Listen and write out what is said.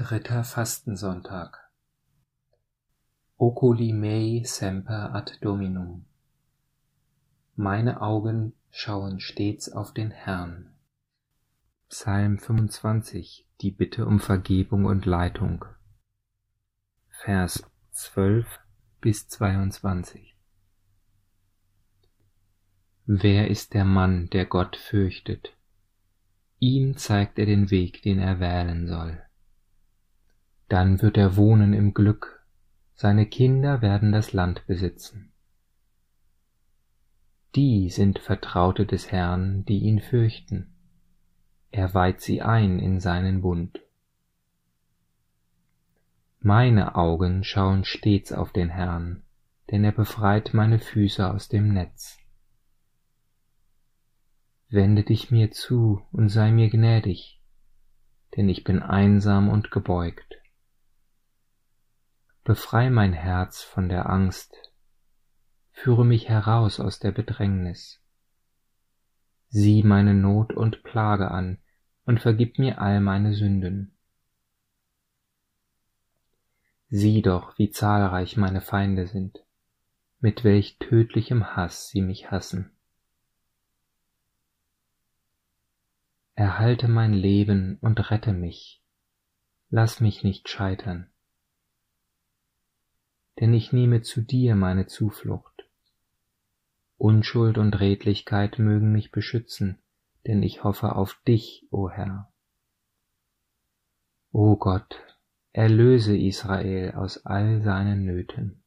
Dritter Fastensonntag. Oculi mei semper ad Dominum. Meine Augen schauen stets auf den Herrn. Psalm 25. Die Bitte um Vergebung und Leitung. Vers 12 bis 22. Wer ist der Mann, der Gott fürchtet? Ihm zeigt er den Weg, den er wählen soll. Dann wird er wohnen im Glück, seine Kinder werden das Land besitzen. Die sind Vertraute des Herrn, die ihn fürchten. Er weiht sie ein in seinen Bund. Meine Augen schauen stets auf den Herrn, denn er befreit meine Füße aus dem Netz. Wende dich mir zu und sei mir gnädig, denn ich bin einsam und gebeugt. Befrei mein Herz von der Angst, führe mich heraus aus der Bedrängnis. Sieh meine Not und Plage an und vergib mir all meine Sünden. Sieh doch, wie zahlreich meine Feinde sind, mit welch tödlichem Hass sie mich hassen. Erhalte mein Leben und rette mich, lass mich nicht scheitern denn ich nehme zu dir meine Zuflucht. Unschuld und Redlichkeit mögen mich beschützen, denn ich hoffe auf dich, o Herr. O Gott, erlöse Israel aus all seinen Nöten.